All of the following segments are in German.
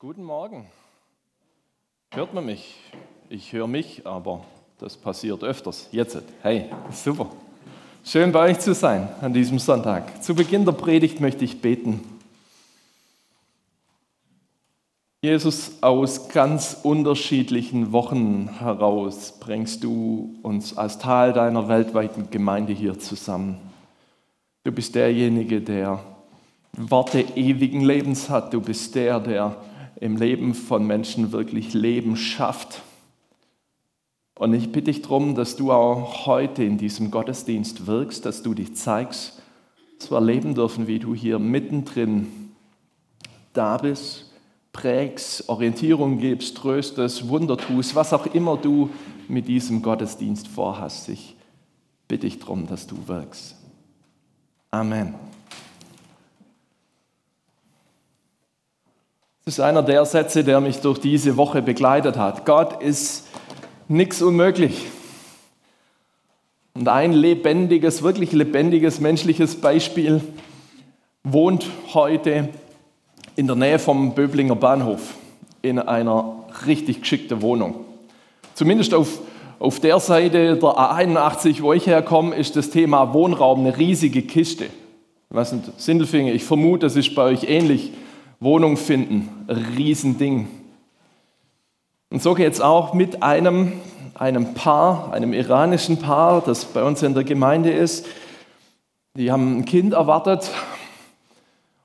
Guten Morgen. Hört man mich? Ich höre mich, aber das passiert öfters. Jetzt. Hey, super. Schön bei euch zu sein an diesem Sonntag. Zu Beginn der Predigt möchte ich beten. Jesus, aus ganz unterschiedlichen Wochen heraus bringst du uns als Teil deiner weltweiten Gemeinde hier zusammen. Du bist derjenige, der Worte ewigen Lebens hat. Du bist der, der im Leben von Menschen wirklich Leben schafft. Und ich bitte dich darum, dass du auch heute in diesem Gottesdienst wirkst, dass du dich zeigst, dass wir erleben dürfen, wie du hier mittendrin da bist, prägst, Orientierung gibst, tröstest, Wunder tust, was auch immer du mit diesem Gottesdienst vorhast. Ich bitte dich darum, dass du wirkst. Amen. Das ist einer der Sätze, der mich durch diese Woche begleitet hat. Gott ist nichts unmöglich. Und ein lebendiges, wirklich lebendiges menschliches Beispiel wohnt heute in der Nähe vom Böblinger Bahnhof in einer richtig geschickten Wohnung. Zumindest auf, auf der Seite der A81, wo ich herkomme, ist das Thema Wohnraum eine riesige Kiste. Was sind Sindelfinge? Ich vermute, das ist bei euch ähnlich. Wohnung finden, Riesending. Und so geht es auch mit einem, einem Paar, einem iranischen Paar, das bei uns in der Gemeinde ist. Die haben ein Kind erwartet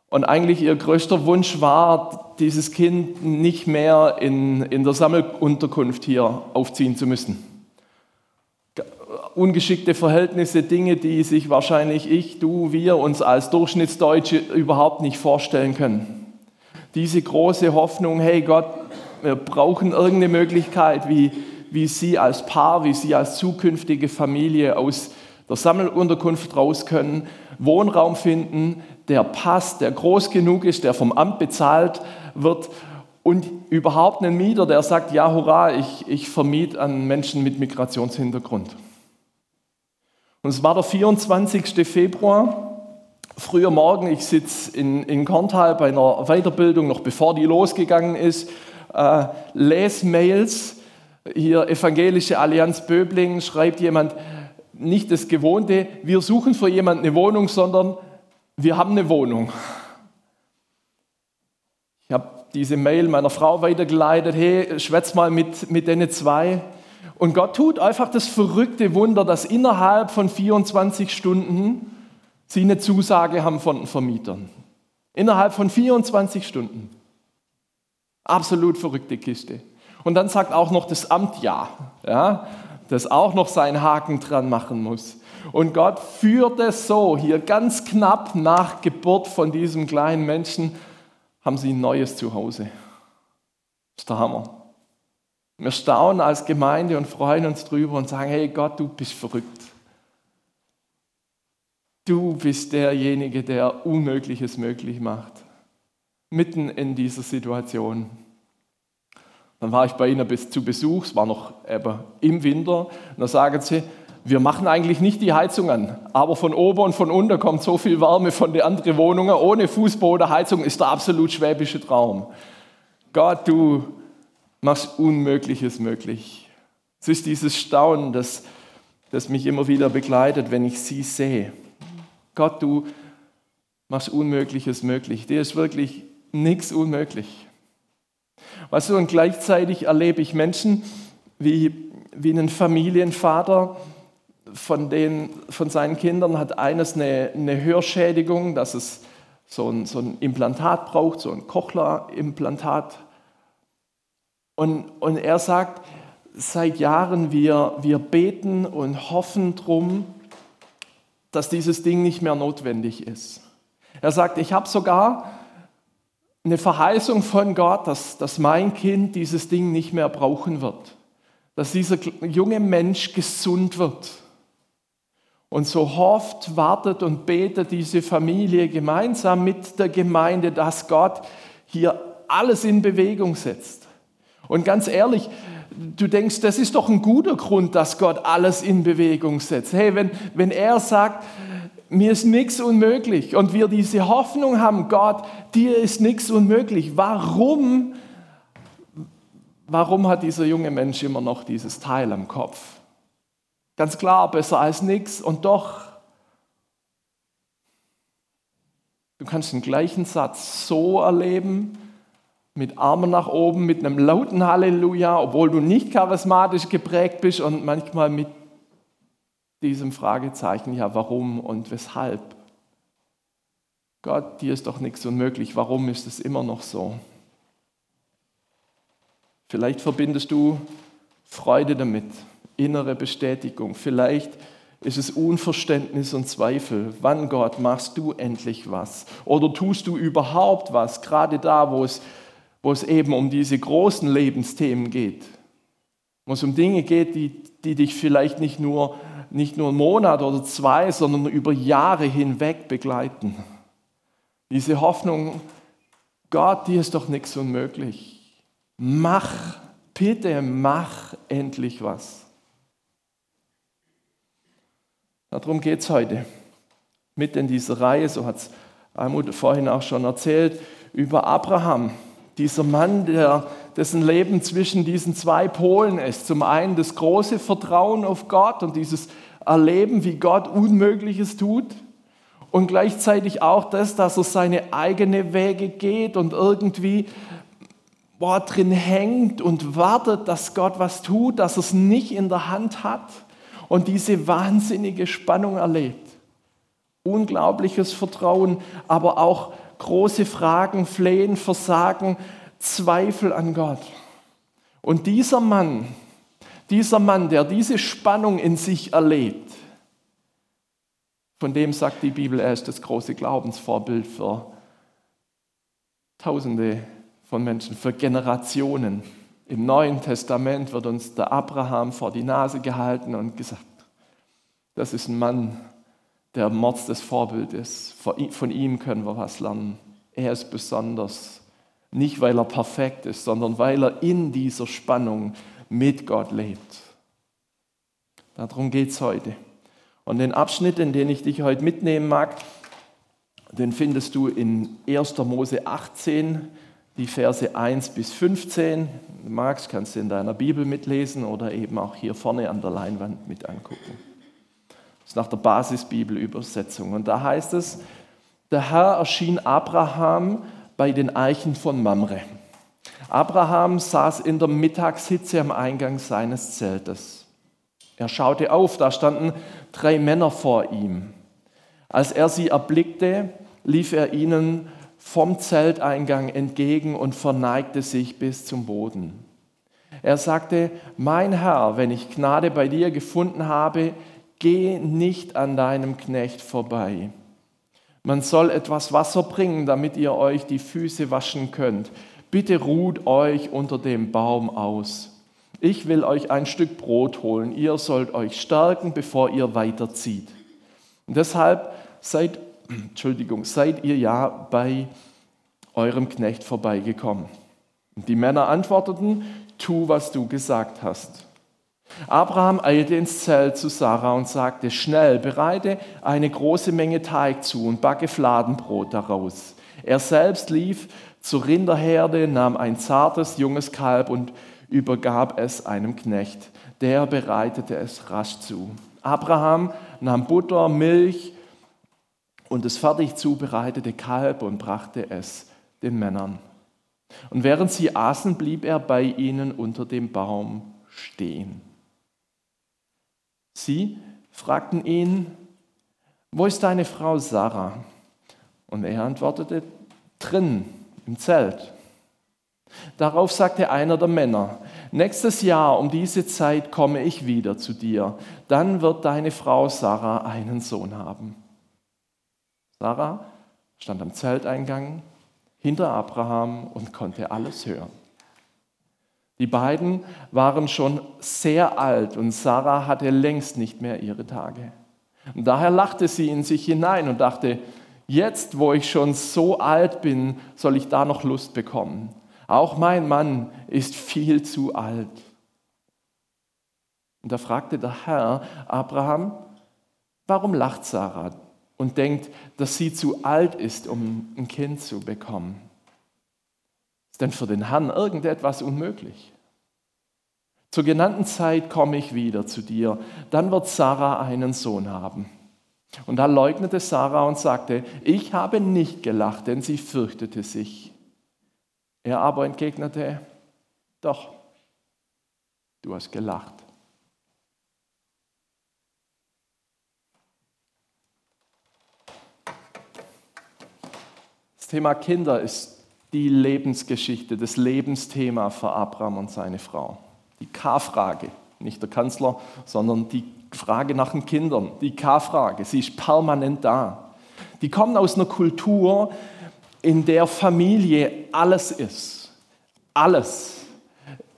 und eigentlich ihr größter Wunsch war, dieses Kind nicht mehr in, in der Sammelunterkunft hier aufziehen zu müssen. Ungeschickte Verhältnisse, Dinge, die sich wahrscheinlich ich, du, wir uns als Durchschnittsdeutsche überhaupt nicht vorstellen können diese große Hoffnung, hey Gott, wir brauchen irgendeine Möglichkeit, wie, wie Sie als Paar, wie Sie als zukünftige Familie aus der Sammelunterkunft raus können, Wohnraum finden, der passt, der groß genug ist, der vom Amt bezahlt wird und überhaupt einen Mieter, der sagt, ja, hurra, ich, ich vermiete an Menschen mit Migrationshintergrund. Und es war der 24. Februar Früher Morgen, ich sitze in, in Korntal bei einer Weiterbildung, noch bevor die losgegangen ist, äh, lese Mails. Hier Evangelische Allianz Böbling schreibt jemand, nicht das Gewohnte, wir suchen für jemanden eine Wohnung, sondern wir haben eine Wohnung. Ich habe diese Mail meiner Frau weitergeleitet, hey, schwätz mal mit, mit denen zwei. Und Gott tut einfach das verrückte Wunder, dass innerhalb von 24 Stunden sie eine Zusage haben von den Vermietern. Innerhalb von 24 Stunden. Absolut verrückte Kiste. Und dann sagt auch noch das Amt ja, ja, das auch noch seinen Haken dran machen muss. Und Gott führt es so, hier ganz knapp nach Geburt von diesem kleinen Menschen haben sie ein neues Zuhause. Das ist der Hammer. Wir staunen als Gemeinde und freuen uns drüber und sagen, hey Gott, du bist verrückt. Du bist derjenige, der Unmögliches möglich macht. Mitten in dieser Situation. Dann war ich bei ihnen bis zu Besuch, es war noch eben im Winter. Und da sagen sie, wir machen eigentlich nicht die Heizung an, aber von oben und von unten kommt so viel Wärme von den anderen Wohnungen. Ohne Fußbodenheizung ist der absolut schwäbische Traum. Gott, du machst Unmögliches möglich. Es ist dieses Staunen, das, das mich immer wieder begleitet, wenn ich sie sehe. Gott, du machst Unmögliches möglich. Dir ist wirklich nichts unmöglich. Weißt du, und gleichzeitig erlebe ich Menschen wie, wie einen Familienvater, von, den, von seinen Kindern hat eines eine, eine Hörschädigung, dass es so ein, so ein Implantat braucht, so ein Cochlea-Implantat. Und, und er sagt, seit Jahren wir, wir beten und hoffen drum, dass dieses Ding nicht mehr notwendig ist. Er sagt, ich habe sogar eine Verheißung von Gott, dass, dass mein Kind dieses Ding nicht mehr brauchen wird. Dass dieser junge Mensch gesund wird. Und so hofft, wartet und betet diese Familie gemeinsam mit der Gemeinde, dass Gott hier alles in Bewegung setzt. Und ganz ehrlich, du denkst, das ist doch ein guter Grund, dass Gott alles in Bewegung setzt. Hey, wenn, wenn er sagt, mir ist nichts unmöglich. Und wir diese Hoffnung haben, Gott, dir ist nichts unmöglich. Warum, warum hat dieser junge Mensch immer noch dieses Teil am Kopf? Ganz klar, besser als nichts. Und doch, du kannst den gleichen Satz so erleben, mit Armen nach oben, mit einem lauten Halleluja, obwohl du nicht charismatisch geprägt bist und manchmal mit diesem Fragezeichen, ja, warum und weshalb? Gott, dir ist doch nichts unmöglich, warum ist es immer noch so? Vielleicht verbindest du Freude damit, innere Bestätigung. Vielleicht ist es Unverständnis und Zweifel. Wann, Gott, machst du endlich was? Oder tust du überhaupt was, gerade da, wo es, wo es eben um diese großen Lebensthemen geht? Wo es um Dinge geht, die, die dich vielleicht nicht nur nicht nur einen Monat oder zwei, sondern über Jahre hinweg begleiten. Diese Hoffnung, Gott, dir ist doch nichts unmöglich. Mach, bitte mach endlich was. Darum geht es heute. Mit in dieser Reihe, so hat es Almut vorhin auch schon erzählt, über Abraham. Dieser Mann, der, dessen Leben zwischen diesen zwei Polen ist. Zum einen das große Vertrauen auf Gott und dieses Erleben, wie Gott Unmögliches tut. Und gleichzeitig auch das, dass er seine eigene Wege geht und irgendwie boah, drin hängt und wartet, dass Gott was tut, dass er es nicht in der Hand hat und diese wahnsinnige Spannung erlebt. Unglaubliches Vertrauen, aber auch große Fragen, Flehen, Versagen, Zweifel an Gott. Und dieser Mann, dieser Mann, der diese Spannung in sich erlebt, von dem sagt die Bibel, er ist das große Glaubensvorbild für Tausende von Menschen, für Generationen. Im Neuen Testament wird uns der Abraham vor die Nase gehalten und gesagt, das ist ein Mann, der Mords des Vorbild ist. Von ihm können wir was lernen. Er ist besonders. Nicht, weil er perfekt ist, sondern weil er in dieser Spannung mit Gott lebt. Darum geht es heute. Und den Abschnitt, in den ich dich heute mitnehmen mag, den findest du in 1. Mose 18, die Verse 1 bis 15. Wenn du magst, kannst du in deiner Bibel mitlesen oder eben auch hier vorne an der Leinwand mit angucken. Ist nach der Basisbibelübersetzung. Und da heißt es, der Herr erschien Abraham bei den Eichen von Mamre. Abraham saß in der Mittagshitze am Eingang seines Zeltes. Er schaute auf, da standen drei Männer vor ihm. Als er sie erblickte, lief er ihnen vom Zelteingang entgegen und verneigte sich bis zum Boden. Er sagte, mein Herr, wenn ich Gnade bei dir gefunden habe, geh nicht an deinem Knecht vorbei. Man soll etwas Wasser bringen, damit ihr euch die Füße waschen könnt. Bitte ruht euch unter dem Baum aus. Ich will euch ein Stück Brot holen. Ihr sollt euch stärken, bevor ihr weiterzieht. Und deshalb seid, Entschuldigung, seid ihr ja bei eurem Knecht vorbeigekommen. Und die Männer antworteten, tu, was du gesagt hast. Abraham eilte ins Zelt zu Sarah und sagte, schnell, bereite eine große Menge Teig zu und backe Fladenbrot daraus. Er selbst lief zur Rinderherde, nahm ein zartes, junges Kalb und übergab es einem Knecht. Der bereitete es rasch zu. Abraham nahm Butter, Milch und das fertig zubereitete Kalb und brachte es den Männern. Und während sie aßen, blieb er bei ihnen unter dem Baum stehen. Sie fragten ihn, wo ist deine Frau Sarah? Und er antwortete, drin im Zelt. Darauf sagte einer der Männer, nächstes Jahr um diese Zeit komme ich wieder zu dir, dann wird deine Frau Sarah einen Sohn haben. Sarah stand am Zelteingang hinter Abraham und konnte alles hören. Die beiden waren schon sehr alt und Sarah hatte längst nicht mehr ihre Tage. Und daher lachte sie in sich hinein und dachte, jetzt wo ich schon so alt bin, soll ich da noch Lust bekommen. Auch mein Mann ist viel zu alt. Und da fragte der Herr Abraham, warum lacht Sarah? und denkt, dass sie zu alt ist, um ein Kind zu bekommen. Ist denn für den Herrn irgendetwas unmöglich? Zur genannten Zeit komme ich wieder zu dir. Dann wird Sarah einen Sohn haben. Und da leugnete Sarah und sagte, ich habe nicht gelacht, denn sie fürchtete sich. Er aber entgegnete, doch, du hast gelacht. Das Thema Kinder ist die Lebensgeschichte, das Lebensthema für Abraham und seine Frau. Die K-Frage, nicht der Kanzler, sondern die Frage nach den Kindern, die K-Frage, sie ist permanent da. Die kommen aus einer Kultur, in der Familie alles ist. Alles.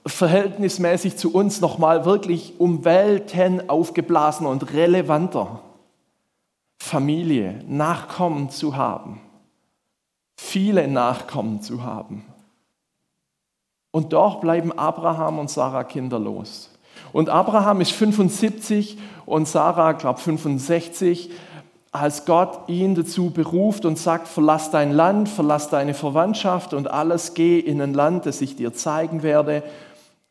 Verhältnismäßig zu uns nochmal wirklich um Welten aufgeblasen und relevanter. Familie, Nachkommen zu haben. Viele Nachkommen zu haben. Und doch bleiben Abraham und Sarah kinderlos. Und Abraham ist 75 und Sarah, glaube 65, als Gott ihn dazu beruft und sagt, verlass dein Land, verlass deine Verwandtschaft und alles, geh in ein Land, das ich dir zeigen werde.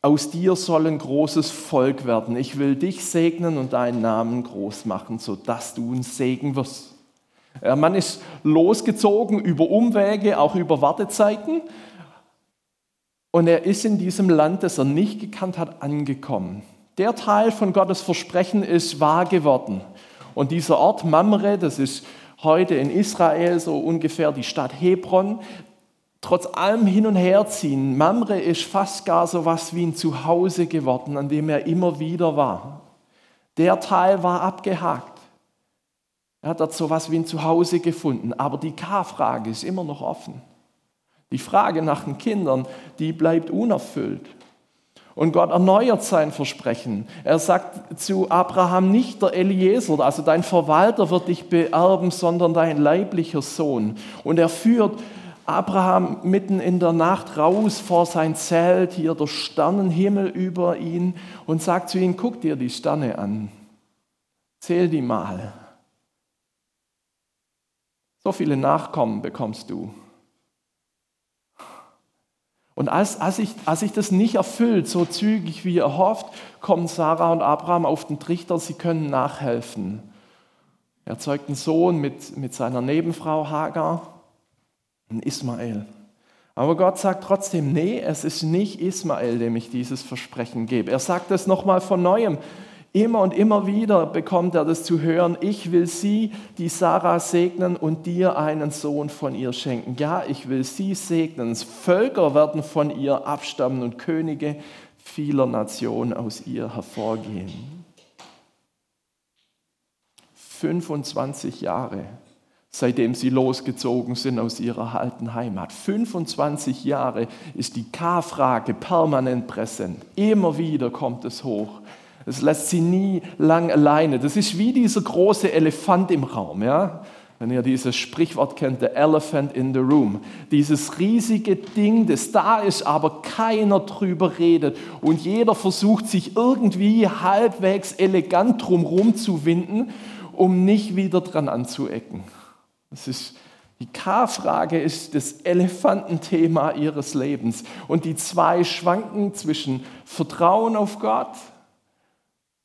Aus dir soll ein großes Volk werden. Ich will dich segnen und deinen Namen groß machen, sodass du ein Segen wirst. Man ist losgezogen über Umwege, auch über Wartezeiten. Und er ist in diesem Land, das er nicht gekannt hat, angekommen. Der Teil von Gottes Versprechen ist wahr geworden. Und dieser Ort Mamre, das ist heute in Israel so ungefähr die Stadt Hebron, trotz allem Hin- und Herziehen, Mamre ist fast gar so was wie ein Zuhause geworden, an dem er immer wieder war. Der Teil war abgehakt. Er hat dort so was wie ein Zuhause gefunden, aber die K-Frage ist immer noch offen. Die Frage nach den Kindern, die bleibt unerfüllt. Und Gott erneuert sein Versprechen. Er sagt zu Abraham nicht der Eliezer, also dein Verwalter wird dich beerben, sondern dein leiblicher Sohn. Und er führt Abraham mitten in der Nacht raus vor sein Zelt, hier der Sternenhimmel über ihn und sagt zu ihm, guck dir die Sterne an, zähl die mal. So viele Nachkommen bekommst du. Und als, als, ich, als sich das nicht erfüllt, so zügig wie erhofft, kommen Sarah und Abraham auf den Trichter, sie können nachhelfen. Er zeugt einen Sohn mit, mit seiner Nebenfrau Hagar, einen Ismael. Aber Gott sagt trotzdem, nee, es ist nicht Ismael, dem ich dieses Versprechen gebe. Er sagt es nochmal von neuem. Immer und immer wieder bekommt er das zu hören, ich will sie, die Sarah, segnen und dir einen Sohn von ihr schenken. Ja, ich will sie segnen. Völker werden von ihr abstammen und Könige vieler Nationen aus ihr hervorgehen. 25 Jahre, seitdem sie losgezogen sind aus ihrer alten Heimat. 25 Jahre ist die K-Frage permanent präsent. Immer wieder kommt es hoch. Es lässt sie nie lang alleine. Das ist wie dieser große Elefant im Raum. Ja? Wenn ihr dieses Sprichwort kennt, the elephant in the room. Dieses riesige Ding, das da ist, aber keiner drüber redet. Und jeder versucht sich irgendwie halbwegs elegant drumherum zu winden, um nicht wieder dran anzuecken. Das ist die K-Frage ist das Elefantenthema ihres Lebens. Und die zwei schwanken zwischen Vertrauen auf Gott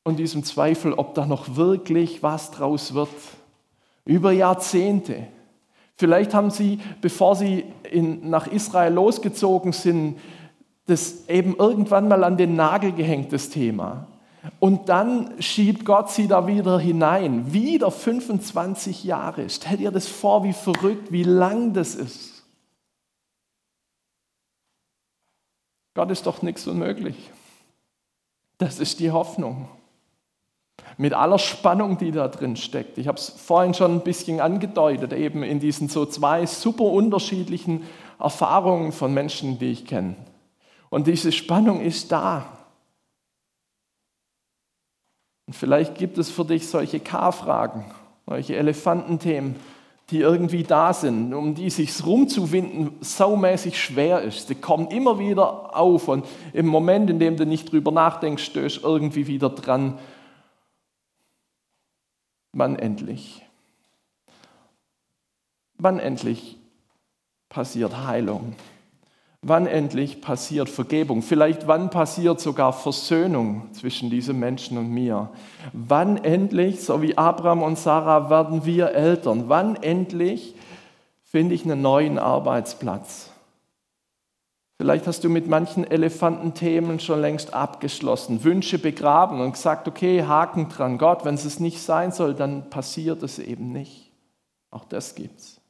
und diesem Zweifel, ob da noch wirklich was draus wird. Über Jahrzehnte. Vielleicht haben sie, bevor sie in, nach Israel losgezogen sind, das eben irgendwann mal an den Nagel gehängt, das Thema. Und dann schiebt Gott sie da wieder hinein. Wieder 25 Jahre. Stell dir das vor, wie verrückt, wie lang das ist. Gott ist doch nichts unmöglich. Das ist die Hoffnung mit aller Spannung, die da drin steckt. Ich habe es vorhin schon ein bisschen angedeutet, eben in diesen so zwei super unterschiedlichen Erfahrungen von Menschen, die ich kenne. Und diese Spannung ist da. Und vielleicht gibt es für dich solche K-Fragen, solche Elefantenthemen, die irgendwie da sind, um die sich rumzuwinden saumäßig schwer ist. Sie kommen immer wieder auf und im Moment, in dem du nicht drüber nachdenkst, stößt irgendwie wieder dran, wann endlich. wann endlich passiert Heilung? Wann endlich passiert Vergebung? Vielleicht wann passiert sogar Versöhnung zwischen diesem Menschen und mir? Wann endlich, so wie Abraham und Sarah, werden wir Eltern? Wann endlich finde ich einen neuen Arbeitsplatz? Vielleicht hast du mit manchen Elefantenthemen schon längst abgeschlossen, Wünsche begraben und gesagt, okay, Haken dran, Gott, wenn es nicht sein soll, dann passiert es eben nicht. Auch das gibt's.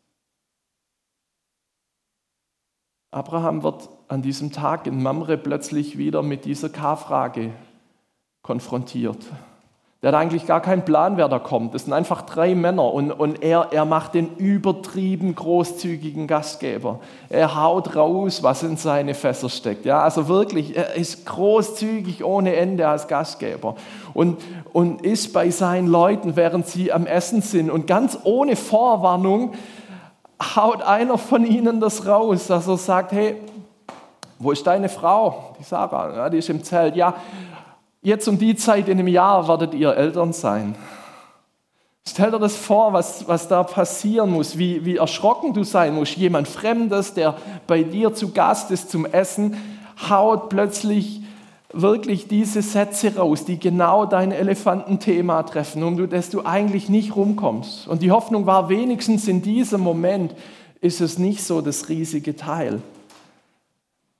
Abraham wird an diesem Tag in Mamre plötzlich wieder mit dieser K-Frage konfrontiert. Der hat eigentlich gar keinen Plan, wer da kommt. Das sind einfach drei Männer und, und er, er macht den übertrieben großzügigen Gastgeber. Er haut raus, was in seine Fässer steckt. Ja, also wirklich, er ist großzügig ohne Ende als Gastgeber und, und ist bei seinen Leuten, während sie am Essen sind und ganz ohne Vorwarnung haut einer von ihnen das raus, dass er sagt, hey, wo ist deine Frau? Die Sarah, ja, die ist im Zelt. Ja, jetzt um die Zeit in einem Jahr werdet ihr Eltern sein. Stell dir das vor, was, was da passieren muss, wie, wie erschrocken du sein musst. Jemand Fremdes, der bei dir zu Gast ist zum Essen, haut plötzlich wirklich diese Sätze raus, die genau dein Elefantenthema treffen, um das du eigentlich nicht rumkommst. Und die Hoffnung war wenigstens in diesem Moment ist es nicht so das riesige Teil.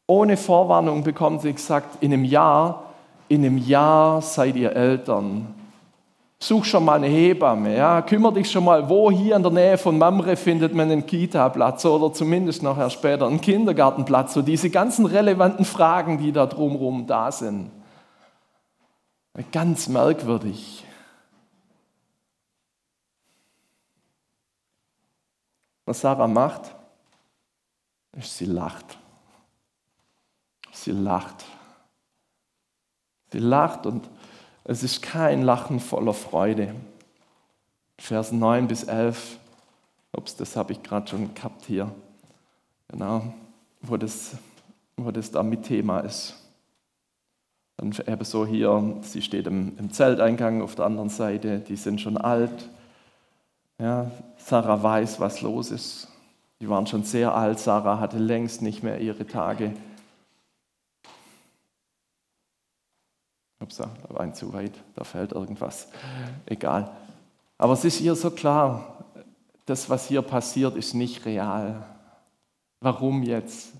Ohne Vorwarnung bekommt sie gesagt, in einem Jahr, in einem Jahr seid ihr Eltern. Such schon mal eine Hebamme, ja. Kümmer dich schon mal, wo hier in der Nähe von Mamre findet man einen Kita-Platz oder zumindest nachher später einen Kindergartenplatz. So diese ganzen relevanten Fragen, die da drumherum da sind. Ganz merkwürdig. Was Sarah macht, ist, sie lacht. Sie lacht. Sie lacht und es ist kein Lachen voller Freude. Vers 9 bis 11, ups, das habe ich gerade schon gehabt hier, genau, wo das, wo das da mit Thema ist. Dann eben so hier, sie steht im, im Zelteingang auf der anderen Seite, die sind schon alt. Ja, Sarah weiß, was los ist. Die waren schon sehr alt, Sarah hatte längst nicht mehr ihre Tage. Ups, da war ein zu weit, da fällt irgendwas. Egal. Aber es ist hier so klar, das, was hier passiert, ist nicht real. Warum jetzt?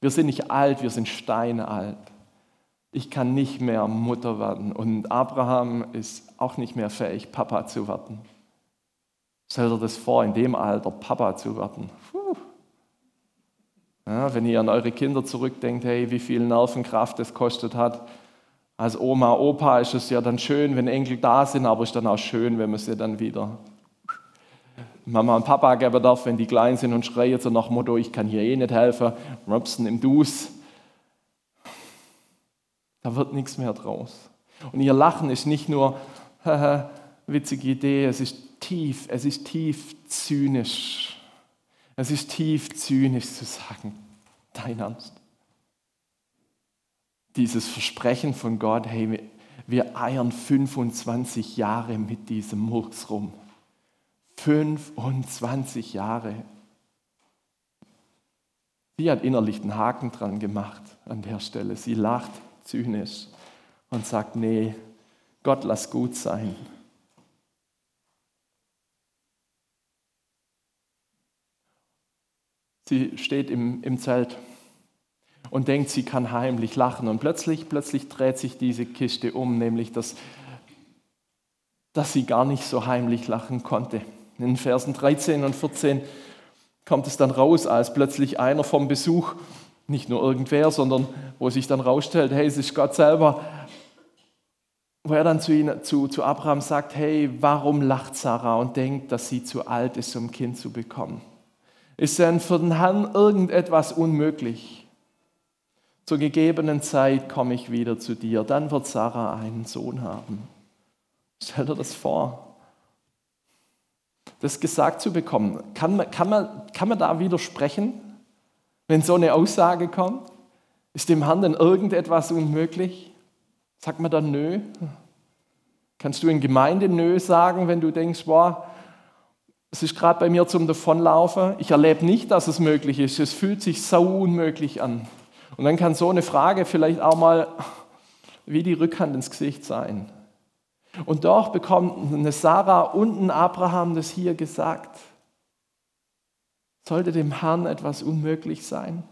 Wir sind nicht alt, wir sind steinalt. Ich kann nicht mehr Mutter werden und Abraham ist auch nicht mehr fähig, Papa zu werden. Stell dir das vor, in dem Alter Papa zu werden. Ja, wenn ihr an eure Kinder zurückdenkt, hey, wie viel Nervenkraft es kostet hat, als Oma, Opa ist es ja dann schön, wenn Enkel da sind, aber ist dann auch schön, wenn man sie dann wieder Mama und Papa geben darf, wenn die klein sind und schreien so nach Motto, ich kann hier eh nicht helfen, rupsen im Dus. Da wird nichts mehr draus. Und ihr Lachen ist nicht nur, witzige Idee, es ist tief, es ist tief zynisch. Es ist tief zynisch zu sagen, dein Ernst dieses Versprechen von Gott, hey, wir eiern 25 Jahre mit diesem Murks rum. 25 Jahre. Sie hat innerlich einen Haken dran gemacht an der Stelle. Sie lacht zynisch und sagt, nee, Gott lass gut sein. Sie steht im, im Zelt und denkt, sie kann heimlich lachen. Und plötzlich, plötzlich dreht sich diese Kiste um, nämlich dass, dass sie gar nicht so heimlich lachen konnte. In Versen 13 und 14 kommt es dann raus, als plötzlich einer vom Besuch, nicht nur irgendwer, sondern wo sich dann rausstellt, hey, es ist Gott selber, wo er dann zu, ihn, zu, zu Abraham sagt, hey, warum lacht Sarah und denkt, dass sie zu alt ist, um ein Kind zu bekommen? Ist denn für den Herrn irgendetwas unmöglich? Zur gegebenen Zeit komme ich wieder zu dir. Dann wird Sarah einen Sohn haben. Stell dir das vor. Das gesagt zu bekommen, kann man, kann man, kann man da widersprechen, wenn so eine Aussage kommt? Ist dem Herrn denn irgendetwas unmöglich? Sagt man dann Nö? Kannst du in Gemeinde Nö sagen, wenn du denkst, boah, Es ist gerade bei mir zum Davonlaufen. Ich erlebe nicht, dass es möglich ist. Es fühlt sich so unmöglich an. Und dann kann so eine Frage vielleicht auch mal wie die Rückhand ins Gesicht sein. Und doch bekommt eine Sarah und ein Abraham das hier gesagt. Sollte dem Herrn etwas unmöglich sein?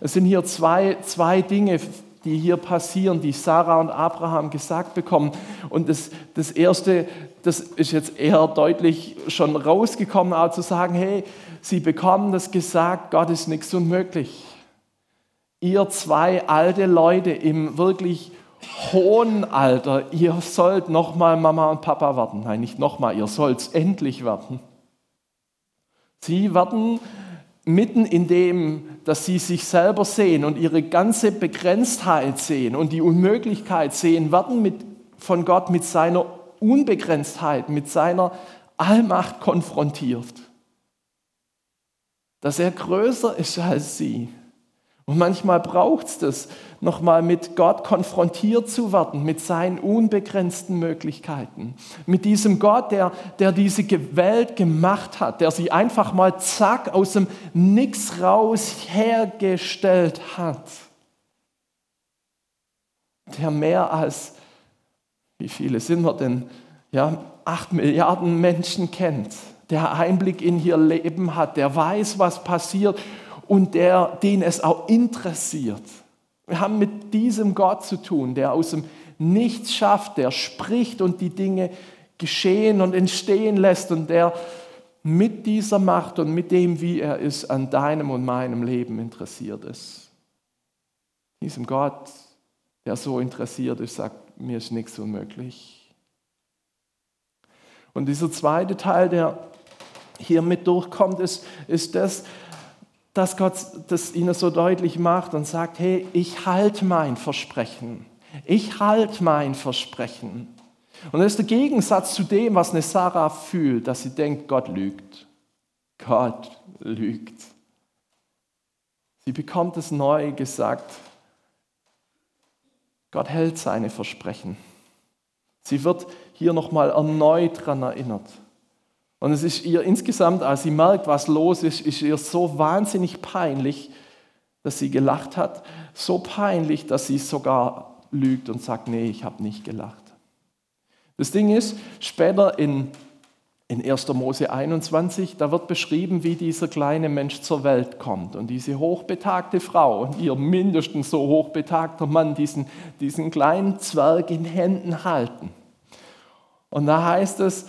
Es sind hier zwei, zwei Dinge, die hier passieren, die Sarah und Abraham gesagt bekommen. Und das, das Erste, das ist jetzt eher deutlich schon rausgekommen, auch zu sagen, hey, sie bekommen das gesagt, Gott ist nichts unmöglich. Ihr zwei alte Leute im wirklich hohen Alter, ihr sollt nochmal Mama und Papa werden. Nein, nicht nochmal, ihr sollt endlich werden. Sie werden mitten in dem, dass sie sich selber sehen und ihre ganze Begrenztheit sehen und die Unmöglichkeit sehen, werden mit, von Gott mit seiner Unbegrenztheit, mit seiner Allmacht konfrontiert. Dass er größer ist als sie und manchmal braucht es das, nochmal mit Gott konfrontiert zu werden, mit seinen unbegrenzten Möglichkeiten. Mit diesem Gott, der, der diese Welt gemacht hat, der sie einfach mal zack aus dem Nix raus hergestellt hat. Der mehr als, wie viele sind wir denn? Ja, acht Milliarden Menschen kennt, der Einblick in ihr Leben hat, der weiß, was passiert und der, den es auch interessiert. Wir haben mit diesem Gott zu tun, der aus dem Nichts schafft, der spricht und die Dinge geschehen und entstehen lässt und der mit dieser Macht und mit dem, wie er ist, an deinem und meinem Leben interessiert ist. Diesem Gott, der so interessiert ist, sagt, mir ist nichts unmöglich. Und dieser zweite Teil, der hier mit durchkommt, ist, ist das, dass Gott das ihnen so deutlich macht und sagt, hey, ich halte mein Versprechen. Ich halte mein Versprechen. Und das ist der Gegensatz zu dem, was eine Sarah fühlt, dass sie denkt, Gott lügt. Gott lügt. Sie bekommt es neu gesagt. Gott hält seine Versprechen. Sie wird hier nochmal erneut daran erinnert. Und es ist ihr insgesamt, als sie merkt, was los ist, ist ihr so wahnsinnig peinlich, dass sie gelacht hat. So peinlich, dass sie sogar lügt und sagt, nee, ich habe nicht gelacht. Das Ding ist, später in, in 1. Mose 21, da wird beschrieben, wie dieser kleine Mensch zur Welt kommt. Und diese hochbetagte Frau und ihr mindestens so hochbetagter Mann diesen, diesen kleinen Zwerg in Händen halten. Und da heißt es,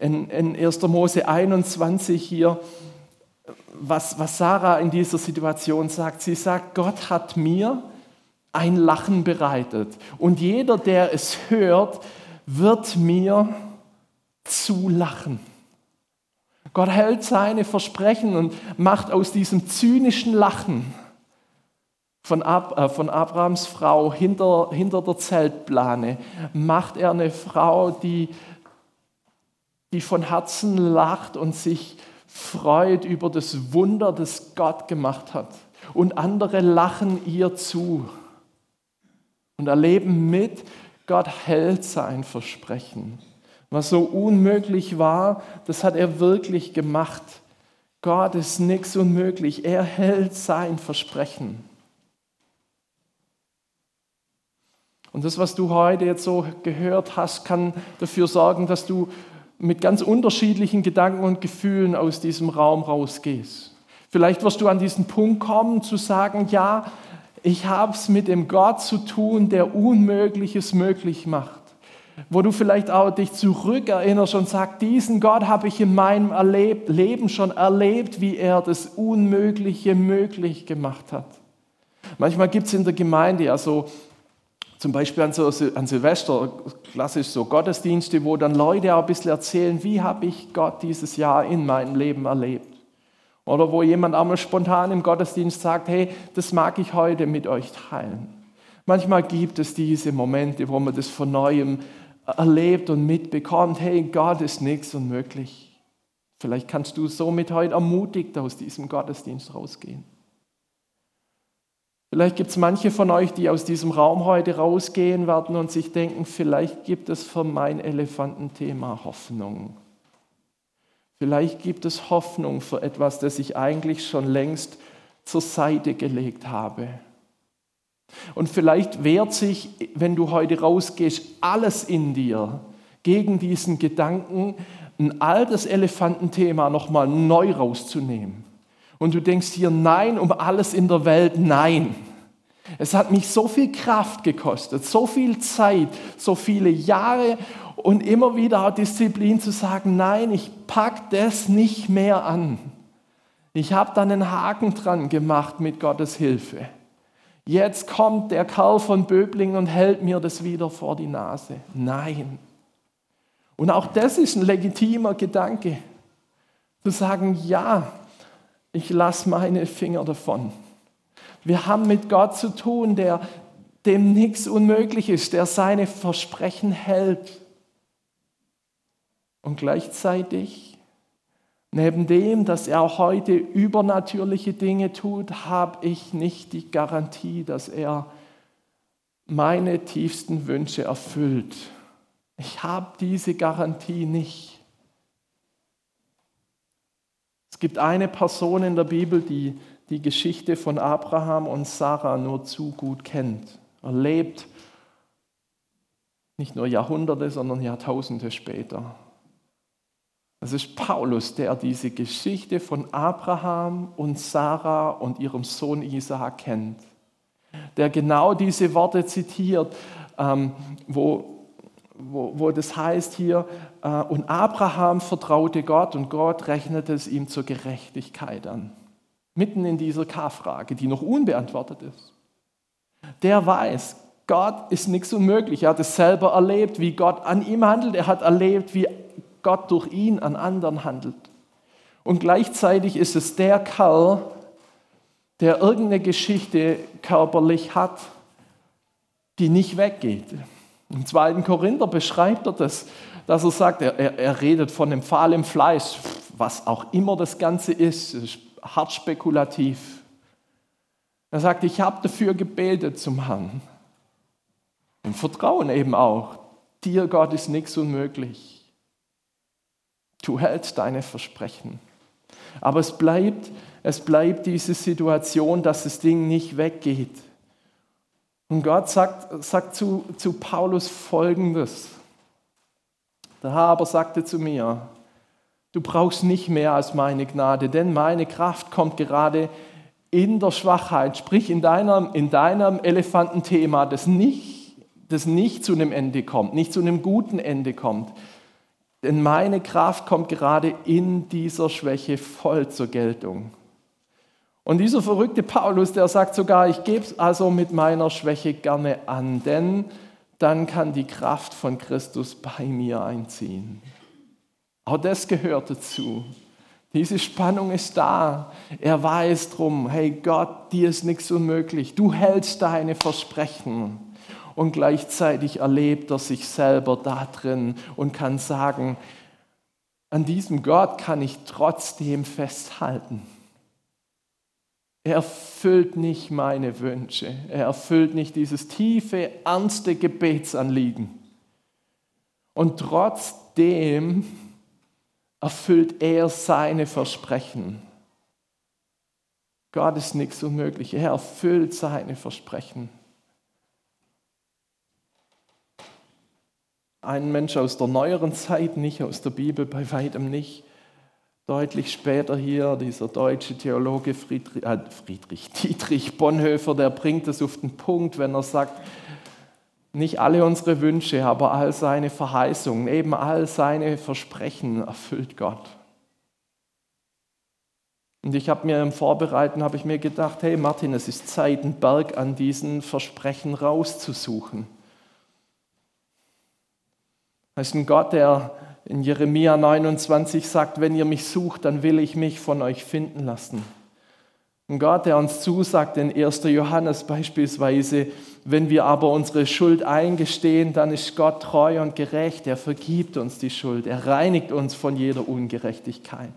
in, in 1. Mose 21 hier, was, was Sarah in dieser Situation sagt. Sie sagt, Gott hat mir ein Lachen bereitet und jeder, der es hört, wird mir zulachen. Gott hält seine Versprechen und macht aus diesem zynischen Lachen von, Ab, äh, von Abrahams Frau hinter, hinter der Zeltplane, macht er eine Frau, die die von Herzen lacht und sich freut über das Wunder, das Gott gemacht hat. Und andere lachen ihr zu und erleben mit, Gott hält sein Versprechen. Was so unmöglich war, das hat er wirklich gemacht. Gott ist nichts unmöglich. Er hält sein Versprechen. Und das, was du heute jetzt so gehört hast, kann dafür sorgen, dass du mit ganz unterschiedlichen Gedanken und Gefühlen aus diesem Raum rausgehst. Vielleicht wirst du an diesen Punkt kommen zu sagen, ja, ich habe es mit dem Gott zu tun, der Unmögliches möglich macht. Wo du vielleicht auch dich zurückerinnerst und sagst, diesen Gott habe ich in meinem Erleb Leben schon erlebt, wie er das Unmögliche möglich gemacht hat. Manchmal gibt es in der Gemeinde ja so zum Beispiel an, so, an Silvester, klassisch so Gottesdienste, wo dann Leute auch ein bisschen erzählen, wie habe ich Gott dieses Jahr in meinem Leben erlebt. Oder wo jemand einmal spontan im Gottesdienst sagt, hey, das mag ich heute mit euch teilen. Manchmal gibt es diese Momente, wo man das von neuem erlebt und mitbekommt, hey, Gott ist nichts unmöglich. Vielleicht kannst du somit heute ermutigt aus diesem Gottesdienst rausgehen. Vielleicht gibt es manche von euch, die aus diesem Raum heute rausgehen werden und sich denken, vielleicht gibt es für mein Elefantenthema Hoffnung. Vielleicht gibt es Hoffnung für etwas, das ich eigentlich schon längst zur Seite gelegt habe. Und vielleicht wehrt sich, wenn du heute rausgehst, alles in dir gegen diesen Gedanken, ein altes Elefantenthema nochmal neu rauszunehmen. Und du denkst hier, nein, um alles in der Welt, nein. Es hat mich so viel Kraft gekostet, so viel Zeit, so viele Jahre und immer wieder auch Disziplin zu sagen, nein, ich pack das nicht mehr an. Ich habe da einen Haken dran gemacht mit Gottes Hilfe. Jetzt kommt der Kerl von Böblingen und hält mir das wieder vor die Nase. Nein. Und auch das ist ein legitimer Gedanke, zu sagen, ja, ich lasse meine Finger davon. Wir haben mit Gott zu tun, der dem nichts unmöglich ist, der seine Versprechen hält. Und gleichzeitig, neben dem, dass er auch heute übernatürliche Dinge tut, habe ich nicht die Garantie, dass er meine tiefsten Wünsche erfüllt. Ich habe diese Garantie nicht. Es gibt eine Person in der Bibel, die die Geschichte von Abraham und Sarah nur zu gut kennt. Er lebt nicht nur Jahrhunderte, sondern Jahrtausende später. Es ist Paulus, der diese Geschichte von Abraham und Sarah und ihrem Sohn Isaac kennt. Der genau diese Worte zitiert, ähm, wo, wo, wo das heißt hier, äh, und Abraham vertraute Gott und Gott rechnete es ihm zur Gerechtigkeit an. Mitten in dieser K-Frage, die noch unbeantwortet ist. Der weiß, Gott ist nichts unmöglich. Er hat es selber erlebt, wie Gott an ihm handelt. Er hat erlebt, wie Gott durch ihn an anderen handelt. Und gleichzeitig ist es der Kerl, der irgendeine Geschichte körperlich hat, die nicht weggeht. Im zweiten Korinther beschreibt er das, dass er sagt, er, er, redet von dem Pfahl im Fleisch, was auch immer das Ganze ist, ist hart spekulativ. Er sagt, ich habe dafür gebetet zum Herrn. Im Vertrauen eben auch. Dir, Gott, ist nichts unmöglich. Du hältst deine Versprechen. Aber es bleibt, es bleibt diese Situation, dass das Ding nicht weggeht. Und Gott sagt, sagt zu, zu Paulus Folgendes. Der Herr aber sagte zu mir, du brauchst nicht mehr als meine Gnade, denn meine Kraft kommt gerade in der Schwachheit, sprich in deinem, in deinem Elefantenthema, das nicht, das nicht zu einem Ende kommt, nicht zu einem guten Ende kommt, denn meine Kraft kommt gerade in dieser Schwäche voll zur Geltung. Und dieser verrückte Paulus, der sagt sogar, ich gebe es also mit meiner Schwäche gerne an, denn dann kann die Kraft von Christus bei mir einziehen. Auch das gehört dazu. Diese Spannung ist da. Er weiß drum, hey Gott, dir ist nichts unmöglich. Du hältst deine Versprechen und gleichzeitig erlebt er sich selber da drin und kann sagen, an diesem Gott kann ich trotzdem festhalten. Er erfüllt nicht meine Wünsche. Er erfüllt nicht dieses tiefe, ernste Gebetsanliegen. Und trotzdem erfüllt er seine Versprechen. Gott ist nichts unmöglich. Er erfüllt seine Versprechen. ein Mensch aus der neueren Zeit, nicht aus der Bibel, bei weitem nicht. Deutlich später hier dieser deutsche Theologe Friedrich, äh Friedrich Dietrich Bonhoeffer, der bringt es auf den Punkt, wenn er sagt, nicht alle unsere Wünsche, aber all seine Verheißungen, eben all seine Versprechen erfüllt Gott. Und ich habe mir im Vorbereiten, habe ich mir gedacht, hey Martin, es ist Zeit, einen Berg an diesen Versprechen rauszusuchen. Das ist ein Gott, der in Jeremia 29 sagt, wenn ihr mich sucht, dann will ich mich von euch finden lassen. Ein Gott, der uns zusagt in 1. Johannes beispielsweise, wenn wir aber unsere Schuld eingestehen, dann ist Gott treu und gerecht. Er vergibt uns die Schuld. Er reinigt uns von jeder Ungerechtigkeit.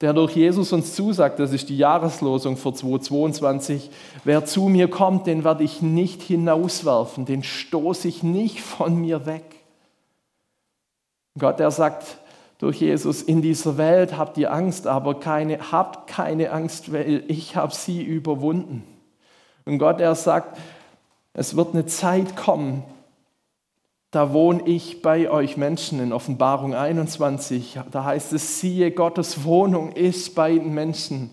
Der durch Jesus uns zusagt, das ist die Jahreslosung für 2022, wer zu mir kommt, den werde ich nicht hinauswerfen, den stoße ich nicht von mir weg. Gott, der sagt, durch Jesus in dieser Welt habt ihr Angst, aber keine, habt keine Angst, weil ich habe sie überwunden. Und Gott, er sagt, es wird eine Zeit kommen, da wohne ich bei euch Menschen in Offenbarung 21. Da heißt es, siehe, Gottes Wohnung ist bei den Menschen.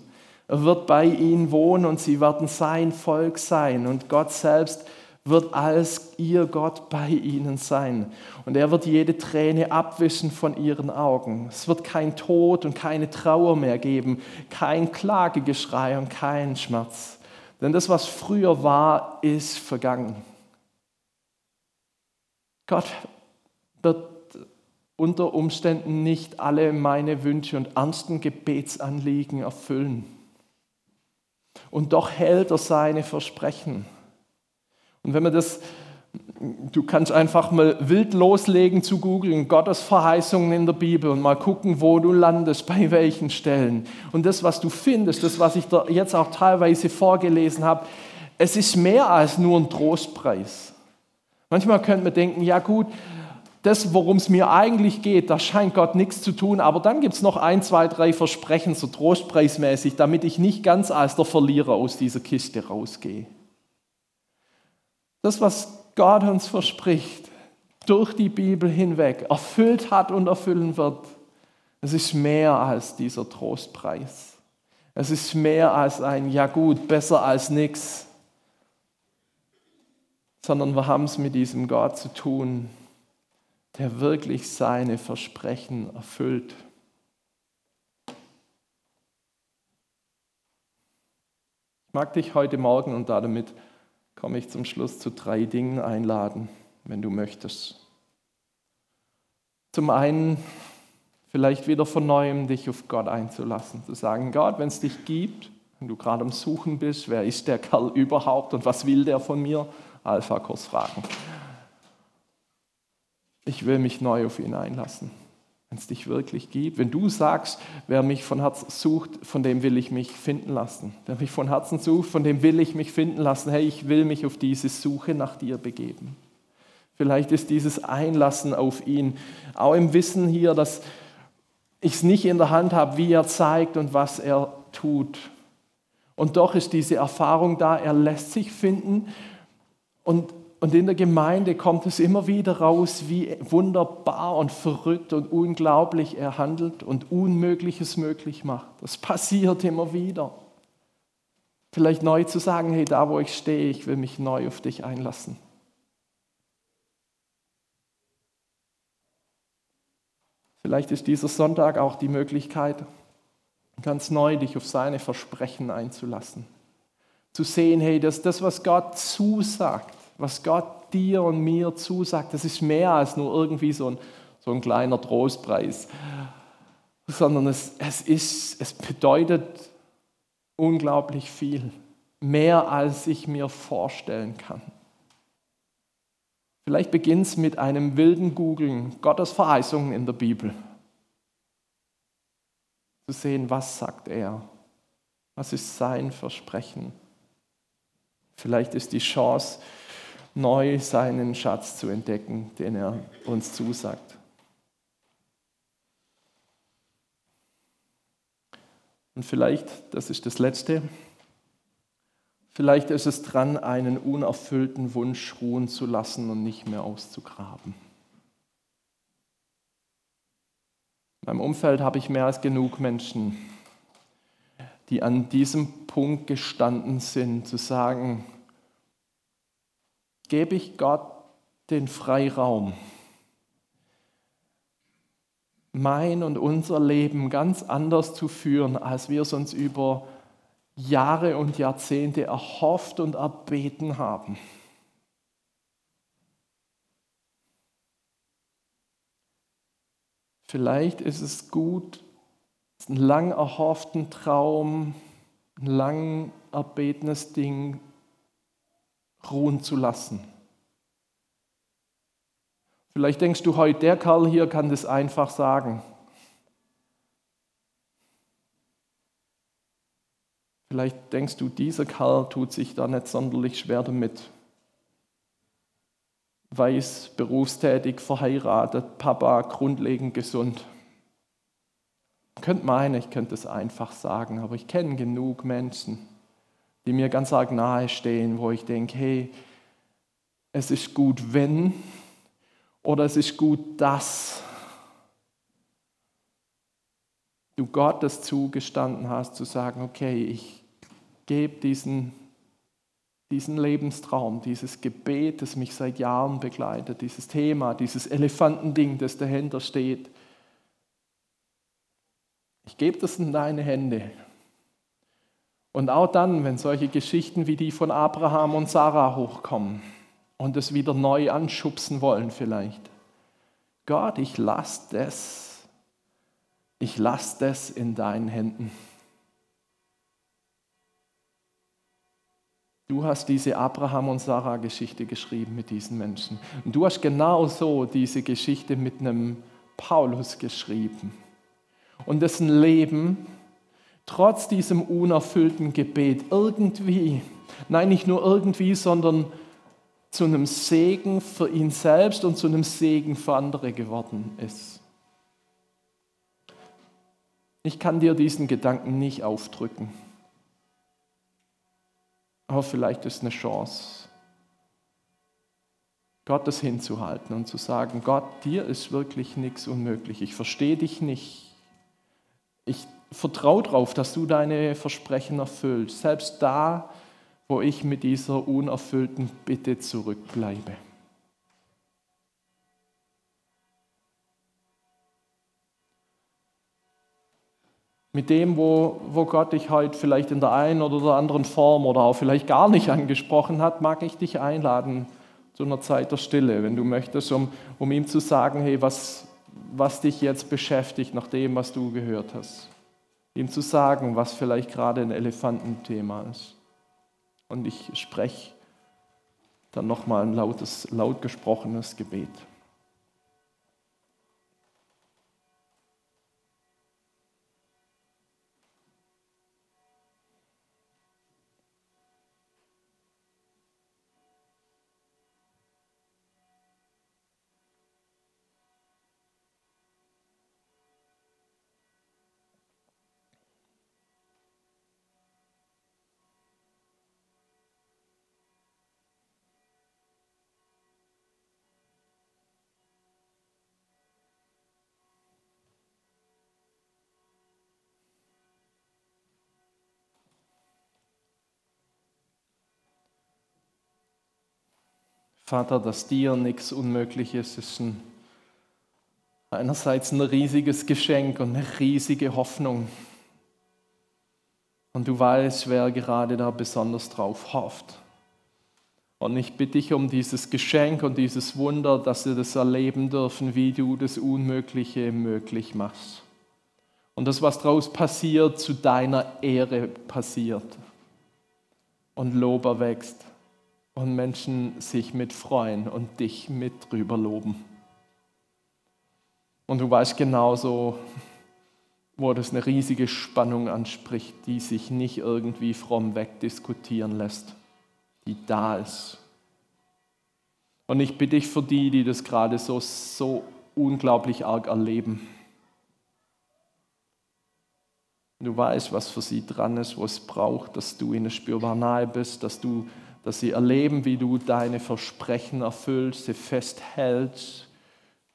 Er wird bei ihnen wohnen und sie werden sein Volk sein. Und Gott selbst wird als ihr Gott bei ihnen sein. Und er wird jede Träne abwischen von ihren Augen. Es wird kein Tod und keine Trauer mehr geben, kein Klagegeschrei und kein Schmerz. Denn das, was früher war, ist vergangen. Gott wird unter Umständen nicht alle meine Wünsche und ernsten Gebetsanliegen erfüllen. Und doch hält er seine Versprechen. Und wenn man das, du kannst einfach mal wild loslegen zu googeln, Gottes Verheißungen in der Bibel und mal gucken, wo du landest, bei welchen Stellen. Und das, was du findest, das, was ich da jetzt auch teilweise vorgelesen habe, es ist mehr als nur ein Trostpreis. Manchmal könnte man denken, ja gut, das, worum es mir eigentlich geht, da scheint Gott nichts zu tun, aber dann gibt es noch ein, zwei, drei Versprechen, so trostpreismäßig, damit ich nicht ganz als der Verlierer aus dieser Kiste rausgehe. Das, was Gott uns verspricht, durch die Bibel hinweg, erfüllt hat und erfüllen wird, es ist mehr als dieser Trostpreis. Es ist mehr als ein, ja gut, besser als nichts sondern wir haben es mit diesem Gott zu tun, der wirklich seine Versprechen erfüllt. Ich mag dich heute Morgen und damit komme ich zum Schluss zu drei Dingen einladen, wenn du möchtest. Zum einen vielleicht wieder von neuem dich auf Gott einzulassen, zu sagen, Gott, wenn es dich gibt, wenn du gerade am Suchen bist, wer ist der Kerl überhaupt und was will der von mir? Alpha-Kurs fragen. Ich will mich neu auf ihn einlassen, wenn es dich wirklich gibt. Wenn du sagst, wer mich von Herzen sucht, von dem will ich mich finden lassen. Wer mich von Herzen sucht, von dem will ich mich finden lassen. Hey, ich will mich auf diese Suche nach dir begeben. Vielleicht ist dieses Einlassen auf ihn auch im Wissen hier, dass ich es nicht in der Hand habe, wie er zeigt und was er tut. Und doch ist diese Erfahrung da, er lässt sich finden und, und in der Gemeinde kommt es immer wieder raus, wie wunderbar und verrückt und unglaublich er handelt und Unmögliches möglich macht. Das passiert immer wieder. Vielleicht neu zu sagen, hey, da wo ich stehe, ich will mich neu auf dich einlassen. Vielleicht ist dieser Sonntag auch die Möglichkeit, ganz neu dich auf seine Versprechen einzulassen. Zu sehen, hey, dass das, was Gott zusagt, was Gott dir und mir zusagt, das ist mehr als nur irgendwie so ein, so ein kleiner Trostpreis, sondern es, es, ist, es bedeutet unglaublich viel, mehr als ich mir vorstellen kann. Vielleicht beginnt es mit einem wilden Googeln Gottes Verheißungen in der Bibel. Zu sehen, was sagt er? Was ist sein Versprechen? Vielleicht ist die Chance, neu seinen Schatz zu entdecken, den er uns zusagt. Und vielleicht, das ist das Letzte, vielleicht ist es dran, einen unerfüllten Wunsch ruhen zu lassen und nicht mehr auszugraben. In meinem Umfeld habe ich mehr als genug Menschen, die an diesem Punkt gestanden sind, zu sagen, gebe ich Gott den Freiraum, mein und unser Leben ganz anders zu führen, als wir es uns über Jahre und Jahrzehnte erhofft und erbeten haben. Vielleicht ist es gut, einen lang erhofften Traum, ein lang erbetenes Ding ruhen zu lassen. Vielleicht denkst du heute, der Kerl hier kann das einfach sagen. Vielleicht denkst du, dieser Kerl tut sich da nicht sonderlich schwer damit. Weiß, berufstätig, verheiratet, Papa, grundlegend gesund. Ich könnte meinen, ich könnte es einfach sagen, aber ich kenne genug Menschen, die mir ganz arg nahe stehen, wo ich denke, hey, es ist gut, wenn oder es ist gut, dass du Gott das zugestanden hast, zu sagen, okay, ich gebe diesen, diesen Lebenstraum, dieses Gebet, das mich seit Jahren begleitet, dieses Thema, dieses Elefantending, das dahinter steht. Ich gebe das in deine Hände. Und auch dann, wenn solche Geschichten wie die von Abraham und Sarah hochkommen und es wieder neu anschubsen wollen vielleicht. Gott, ich lasse das ich lasse das in deinen Händen. Du hast diese Abraham und Sarah Geschichte geschrieben mit diesen Menschen. Und du hast genauso diese Geschichte mit einem Paulus geschrieben. Und dessen Leben trotz diesem unerfüllten Gebet irgendwie, nein, nicht nur irgendwie, sondern zu einem Segen für ihn selbst und zu einem Segen für andere geworden ist. Ich kann dir diesen Gedanken nicht aufdrücken. Aber vielleicht ist eine Chance, Gott das hinzuhalten und zu sagen, Gott, dir ist wirklich nichts unmöglich. Ich verstehe dich nicht. Ich vertraue darauf, dass du deine Versprechen erfüllst, selbst da, wo ich mit dieser unerfüllten Bitte zurückbleibe. mit dem, wo, wo Gott dich heute vielleicht in der einen oder der anderen Form oder auch vielleicht gar nicht angesprochen hat, mag ich dich einladen zu einer Zeit der Stille, wenn du möchtest, um, um ihm zu sagen, hey, was, was dich jetzt beschäftigt nach dem, was du gehört hast. Ihm zu sagen, was vielleicht gerade ein Elefantenthema ist. Und ich spreche dann nochmal ein lautes, laut gesprochenes Gebet. Vater, dass dir nichts unmöglich ist, ist ein, einerseits ein riesiges Geschenk und eine riesige Hoffnung. Und du weißt, wer gerade da besonders drauf hofft. Und ich bitte dich um dieses Geschenk und dieses Wunder, dass wir das erleben dürfen, wie du das Unmögliche möglich machst. Und das, was daraus passiert, zu deiner Ehre passiert. Und Lob erwächst und Menschen sich mit freuen und dich mit drüber loben. Und du weißt genauso, wo das eine riesige Spannung anspricht, die sich nicht irgendwie fromm wegdiskutieren lässt, die da ist. Und ich bitte dich für die, die das gerade so, so unglaublich arg erleben. Du weißt, was für sie dran ist, wo es braucht, dass du ihnen spürbar nahe bist, dass du dass sie erleben, wie du deine Versprechen erfüllst, sie festhältst,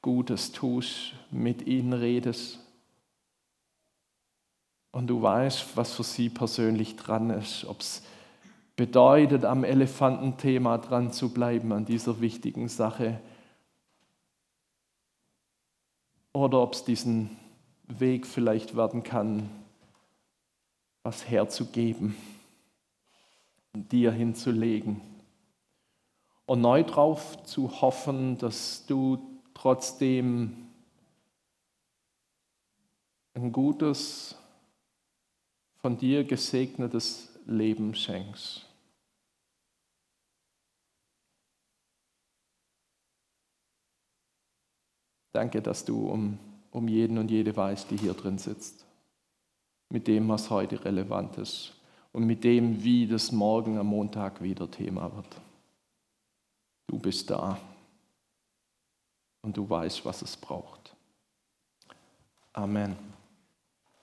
Gutes tust, mit ihnen redest. Und du weißt, was für sie persönlich dran ist, ob es bedeutet, am Elefantenthema dran zu bleiben, an dieser wichtigen Sache, oder ob es diesen Weg vielleicht werden kann, was herzugeben dir hinzulegen. Und neu darauf zu hoffen, dass du trotzdem ein gutes, von dir gesegnetes Leben schenkst. Danke, dass du um, um jeden und jede weißt, die hier drin sitzt, mit dem, was heute relevant ist und mit dem, wie das morgen am Montag wieder Thema wird. Du bist da und du weißt, was es braucht. Amen.